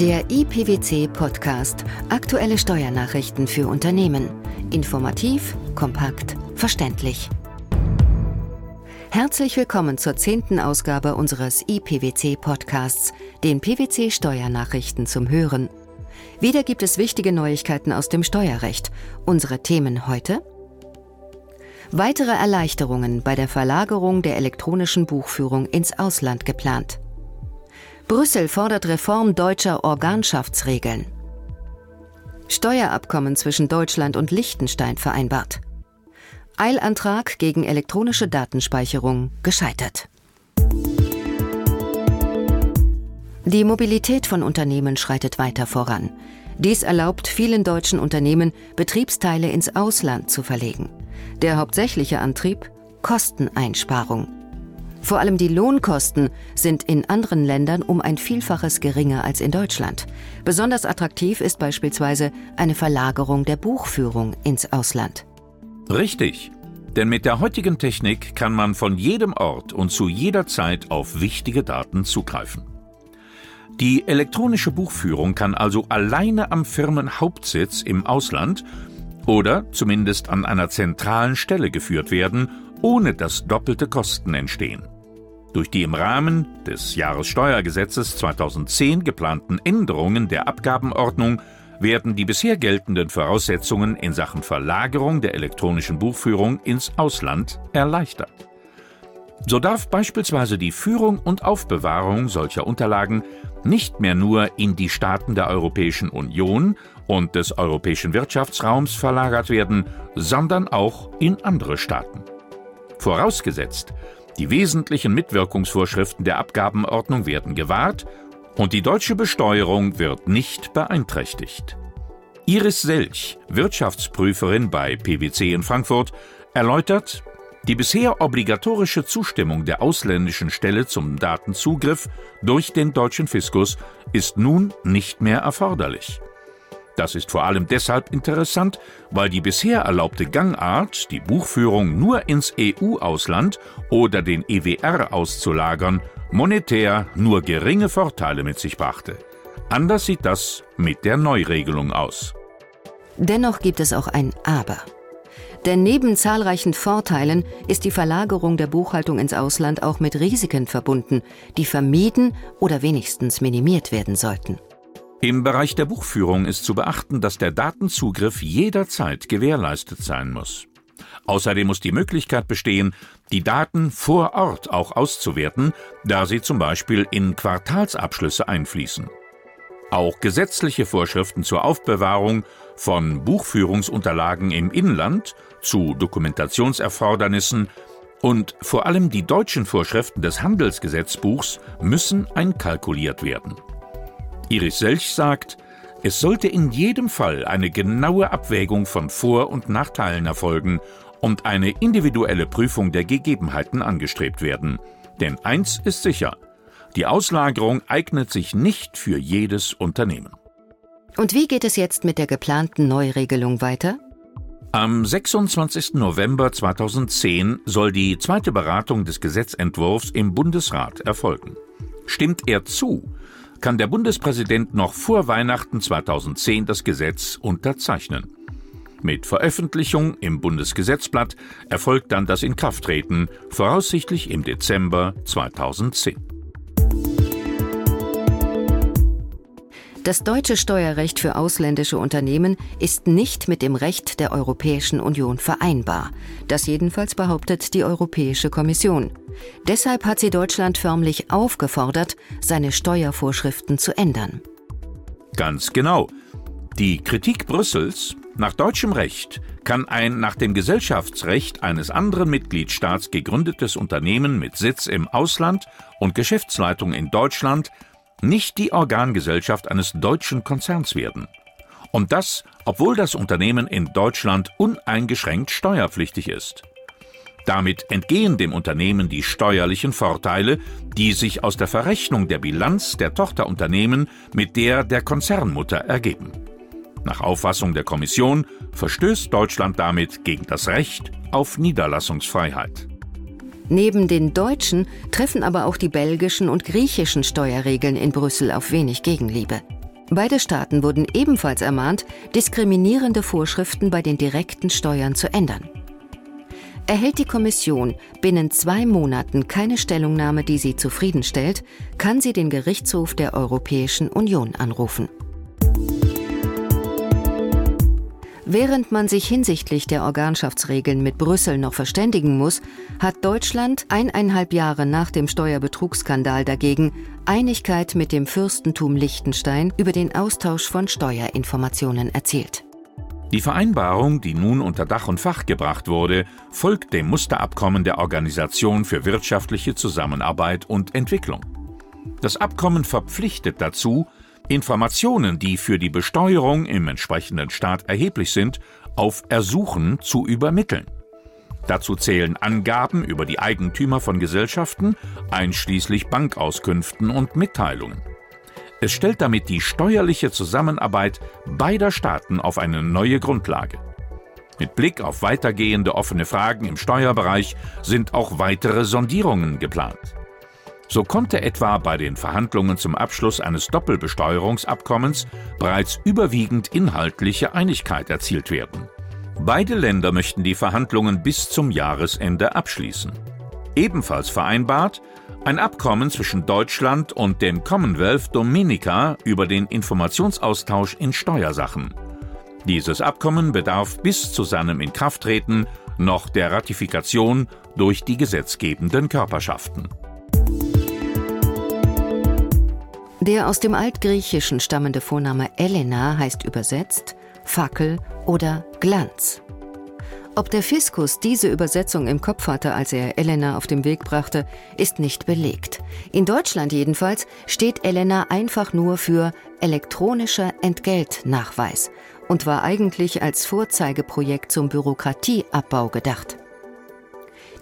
Der IPWC Podcast. Aktuelle Steuernachrichten für Unternehmen. Informativ, kompakt, verständlich. Herzlich willkommen zur zehnten Ausgabe unseres IPWC Podcasts, den PWC Steuernachrichten zum Hören. Wieder gibt es wichtige Neuigkeiten aus dem Steuerrecht. Unsere Themen heute? Weitere Erleichterungen bei der Verlagerung der elektronischen Buchführung ins Ausland geplant. Brüssel fordert Reform deutscher Organschaftsregeln. Steuerabkommen zwischen Deutschland und Liechtenstein vereinbart. Eilantrag gegen elektronische Datenspeicherung gescheitert. Die Mobilität von Unternehmen schreitet weiter voran. Dies erlaubt vielen deutschen Unternehmen, Betriebsteile ins Ausland zu verlegen. Der hauptsächliche Antrieb Kosteneinsparung. Vor allem die Lohnkosten sind in anderen Ländern um ein Vielfaches geringer als in Deutschland. Besonders attraktiv ist beispielsweise eine Verlagerung der Buchführung ins Ausland. Richtig. Denn mit der heutigen Technik kann man von jedem Ort und zu jeder Zeit auf wichtige Daten zugreifen. Die elektronische Buchführung kann also alleine am Firmenhauptsitz im Ausland oder zumindest an einer zentralen Stelle geführt werden, ohne dass doppelte Kosten entstehen. Durch die im Rahmen des Jahressteuergesetzes 2010 geplanten Änderungen der Abgabenordnung werden die bisher geltenden Voraussetzungen in Sachen Verlagerung der elektronischen Buchführung ins Ausland erleichtert. So darf beispielsweise die Führung und Aufbewahrung solcher Unterlagen nicht mehr nur in die Staaten der Europäischen Union und des europäischen Wirtschaftsraums verlagert werden, sondern auch in andere Staaten. Vorausgesetzt, die wesentlichen Mitwirkungsvorschriften der Abgabenordnung werden gewahrt und die deutsche Besteuerung wird nicht beeinträchtigt. Iris Selch, Wirtschaftsprüferin bei PwC in Frankfurt, erläutert, die bisher obligatorische Zustimmung der ausländischen Stelle zum Datenzugriff durch den deutschen Fiskus ist nun nicht mehr erforderlich. Das ist vor allem deshalb interessant, weil die bisher erlaubte Gangart, die Buchführung nur ins EU-Ausland oder den EWR auszulagern, monetär nur geringe Vorteile mit sich brachte. Anders sieht das mit der Neuregelung aus. Dennoch gibt es auch ein Aber. Denn neben zahlreichen Vorteilen ist die Verlagerung der Buchhaltung ins Ausland auch mit Risiken verbunden, die vermieden oder wenigstens minimiert werden sollten. Im Bereich der Buchführung ist zu beachten, dass der Datenzugriff jederzeit gewährleistet sein muss. Außerdem muss die Möglichkeit bestehen, die Daten vor Ort auch auszuwerten, da sie zum Beispiel in Quartalsabschlüsse einfließen. Auch gesetzliche Vorschriften zur Aufbewahrung von Buchführungsunterlagen im Inland zu Dokumentationserfordernissen und vor allem die deutschen Vorschriften des Handelsgesetzbuchs müssen einkalkuliert werden. Iris Selch sagt, es sollte in jedem Fall eine genaue Abwägung von Vor- und Nachteilen erfolgen und eine individuelle Prüfung der Gegebenheiten angestrebt werden. Denn eins ist sicher, die Auslagerung eignet sich nicht für jedes Unternehmen. Und wie geht es jetzt mit der geplanten Neuregelung weiter? Am 26. November 2010 soll die zweite Beratung des Gesetzentwurfs im Bundesrat erfolgen. Stimmt er zu, kann der Bundespräsident noch vor Weihnachten 2010 das Gesetz unterzeichnen. Mit Veröffentlichung im Bundesgesetzblatt erfolgt dann das Inkrafttreten, voraussichtlich im Dezember 2010. Das deutsche Steuerrecht für ausländische Unternehmen ist nicht mit dem Recht der Europäischen Union vereinbar. Das jedenfalls behauptet die Europäische Kommission. Deshalb hat sie Deutschland förmlich aufgefordert, seine Steuervorschriften zu ändern. Ganz genau. Die Kritik Brüssels nach deutschem Recht kann ein nach dem Gesellschaftsrecht eines anderen Mitgliedstaats gegründetes Unternehmen mit Sitz im Ausland und Geschäftsleitung in Deutschland nicht die Organgesellschaft eines deutschen Konzerns werden. Und das, obwohl das Unternehmen in Deutschland uneingeschränkt steuerpflichtig ist. Damit entgehen dem Unternehmen die steuerlichen Vorteile, die sich aus der Verrechnung der Bilanz der Tochterunternehmen mit der der Konzernmutter ergeben. Nach Auffassung der Kommission verstößt Deutschland damit gegen das Recht auf Niederlassungsfreiheit. Neben den deutschen treffen aber auch die belgischen und griechischen Steuerregeln in Brüssel auf wenig Gegenliebe. Beide Staaten wurden ebenfalls ermahnt, diskriminierende Vorschriften bei den direkten Steuern zu ändern. Erhält die Kommission binnen zwei Monaten keine Stellungnahme, die sie zufriedenstellt, kann sie den Gerichtshof der Europäischen Union anrufen. Während man sich hinsichtlich der Organschaftsregeln mit Brüssel noch verständigen muss, hat Deutschland eineinhalb Jahre nach dem Steuerbetrugsskandal dagegen Einigkeit mit dem Fürstentum Liechtenstein über den Austausch von Steuerinformationen erzielt. Die Vereinbarung, die nun unter Dach und Fach gebracht wurde, folgt dem Musterabkommen der Organisation für wirtschaftliche Zusammenarbeit und Entwicklung. Das Abkommen verpflichtet dazu, Informationen, die für die Besteuerung im entsprechenden Staat erheblich sind, auf Ersuchen zu übermitteln. Dazu zählen Angaben über die Eigentümer von Gesellschaften, einschließlich Bankauskünften und Mitteilungen. Es stellt damit die steuerliche Zusammenarbeit beider Staaten auf eine neue Grundlage. Mit Blick auf weitergehende offene Fragen im Steuerbereich sind auch weitere Sondierungen geplant. So konnte etwa bei den Verhandlungen zum Abschluss eines Doppelbesteuerungsabkommens bereits überwiegend inhaltliche Einigkeit erzielt werden. Beide Länder möchten die Verhandlungen bis zum Jahresende abschließen. Ebenfalls vereinbart ein Abkommen zwischen Deutschland und dem Commonwealth Dominica über den Informationsaustausch in Steuersachen. Dieses Abkommen bedarf bis zu seinem Inkrafttreten noch der Ratifikation durch die gesetzgebenden Körperschaften. Der aus dem Altgriechischen stammende Vorname Elena heißt übersetzt Fackel oder Glanz. Ob der Fiskus diese Übersetzung im Kopf hatte, als er Elena auf den Weg brachte, ist nicht belegt. In Deutschland jedenfalls steht Elena einfach nur für elektronischer Entgeltnachweis und war eigentlich als Vorzeigeprojekt zum Bürokratieabbau gedacht.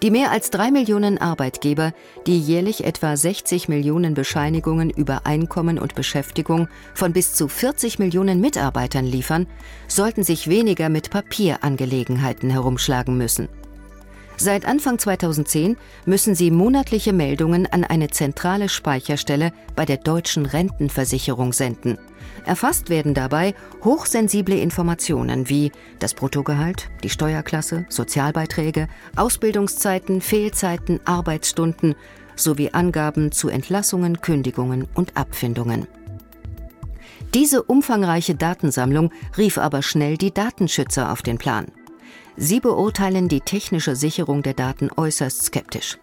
Die mehr als drei Millionen Arbeitgeber, die jährlich etwa 60 Millionen Bescheinigungen über Einkommen und Beschäftigung von bis zu 40 Millionen Mitarbeitern liefern, sollten sich weniger mit Papierangelegenheiten herumschlagen müssen. Seit Anfang 2010 müssen sie monatliche Meldungen an eine zentrale Speicherstelle bei der deutschen Rentenversicherung senden. Erfasst werden dabei hochsensible Informationen wie das Bruttogehalt, die Steuerklasse, Sozialbeiträge, Ausbildungszeiten, Fehlzeiten, Arbeitsstunden sowie Angaben zu Entlassungen, Kündigungen und Abfindungen. Diese umfangreiche Datensammlung rief aber schnell die Datenschützer auf den Plan. Sie beurteilen die technische Sicherung der Daten äußerst skeptisch.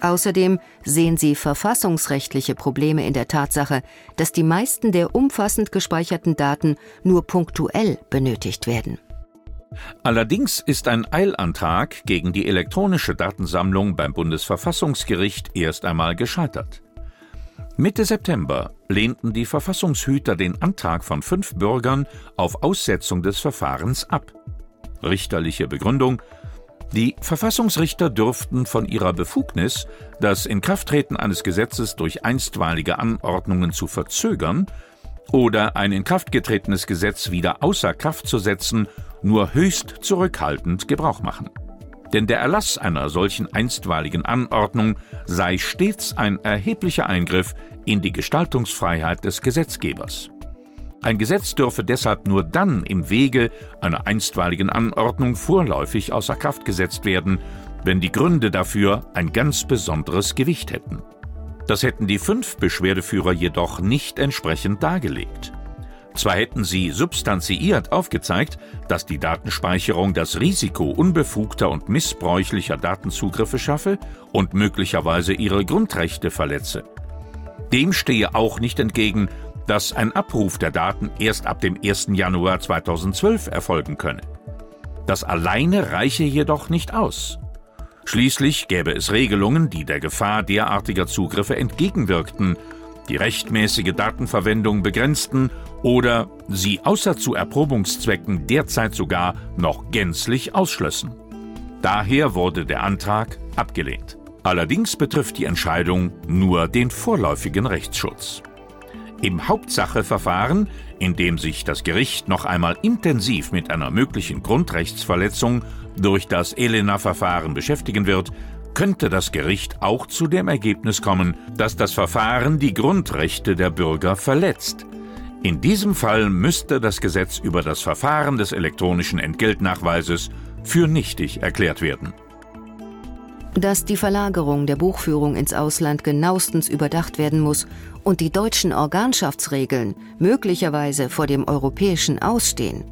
Außerdem sehen sie verfassungsrechtliche Probleme in der Tatsache, dass die meisten der umfassend gespeicherten Daten nur punktuell benötigt werden. Allerdings ist ein Eilantrag gegen die elektronische Datensammlung beim Bundesverfassungsgericht erst einmal gescheitert. Mitte September lehnten die Verfassungshüter den Antrag von fünf Bürgern auf Aussetzung des Verfahrens ab. Richterliche Begründung die Verfassungsrichter dürften von ihrer Befugnis, das Inkrafttreten eines Gesetzes durch einstweilige Anordnungen zu verzögern oder ein in Kraft getretenes Gesetz wieder außer Kraft zu setzen, nur höchst zurückhaltend Gebrauch machen. Denn der Erlass einer solchen einstweiligen Anordnung sei stets ein erheblicher Eingriff in die Gestaltungsfreiheit des Gesetzgebers. Ein Gesetz dürfe deshalb nur dann im Wege einer einstweiligen Anordnung vorläufig außer Kraft gesetzt werden, wenn die Gründe dafür ein ganz besonderes Gewicht hätten. Das hätten die fünf Beschwerdeführer jedoch nicht entsprechend dargelegt. Zwar hätten sie substanziiert aufgezeigt, dass die Datenspeicherung das Risiko unbefugter und missbräuchlicher Datenzugriffe schaffe und möglicherweise ihre Grundrechte verletze. Dem stehe auch nicht entgegen, dass ein Abruf der Daten erst ab dem 1. Januar 2012 erfolgen könne. Das alleine reiche jedoch nicht aus. Schließlich gäbe es Regelungen, die der Gefahr derartiger Zugriffe entgegenwirkten, die rechtmäßige Datenverwendung begrenzten oder sie außer zu Erprobungszwecken derzeit sogar noch gänzlich ausschlössen. Daher wurde der Antrag abgelehnt. Allerdings betrifft die Entscheidung nur den vorläufigen Rechtsschutz. Im Hauptsacheverfahren, in dem sich das Gericht noch einmal intensiv mit einer möglichen Grundrechtsverletzung durch das Elena-Verfahren beschäftigen wird, könnte das Gericht auch zu dem Ergebnis kommen, dass das Verfahren die Grundrechte der Bürger verletzt. In diesem Fall müsste das Gesetz über das Verfahren des elektronischen Entgeltnachweises für nichtig erklärt werden. Dass die Verlagerung der Buchführung ins Ausland genauestens überdacht werden muss und die deutschen Organschaftsregeln möglicherweise vor dem europäischen ausstehen.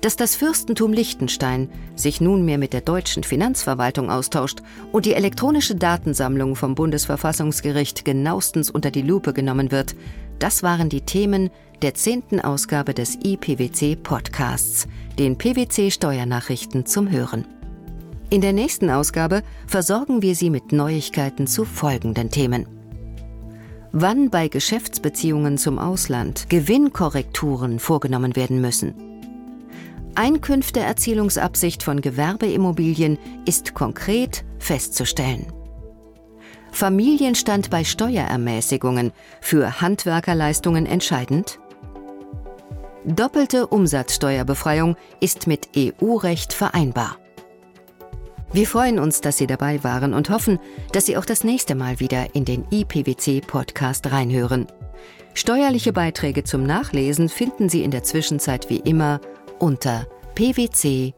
Dass das Fürstentum Liechtenstein sich nunmehr mit der deutschen Finanzverwaltung austauscht und die elektronische Datensammlung vom Bundesverfassungsgericht genauestens unter die Lupe genommen wird, das waren die Themen der zehnten Ausgabe des IPWC Podcasts, den PWC Steuernachrichten zum Hören. In der nächsten Ausgabe versorgen wir Sie mit Neuigkeiten zu folgenden Themen. Wann bei Geschäftsbeziehungen zum Ausland Gewinnkorrekturen vorgenommen werden müssen. Einkünfteerzielungsabsicht von Gewerbeimmobilien ist konkret festzustellen. Familienstand bei Steuerermäßigungen für Handwerkerleistungen entscheidend? Doppelte Umsatzsteuerbefreiung ist mit EU-Recht vereinbar. Wir freuen uns, dass Sie dabei waren und hoffen, dass Sie auch das nächste Mal wieder in den IPWC-Podcast reinhören. Steuerliche Beiträge zum Nachlesen finden Sie in der Zwischenzeit wie immer unter pwc.de.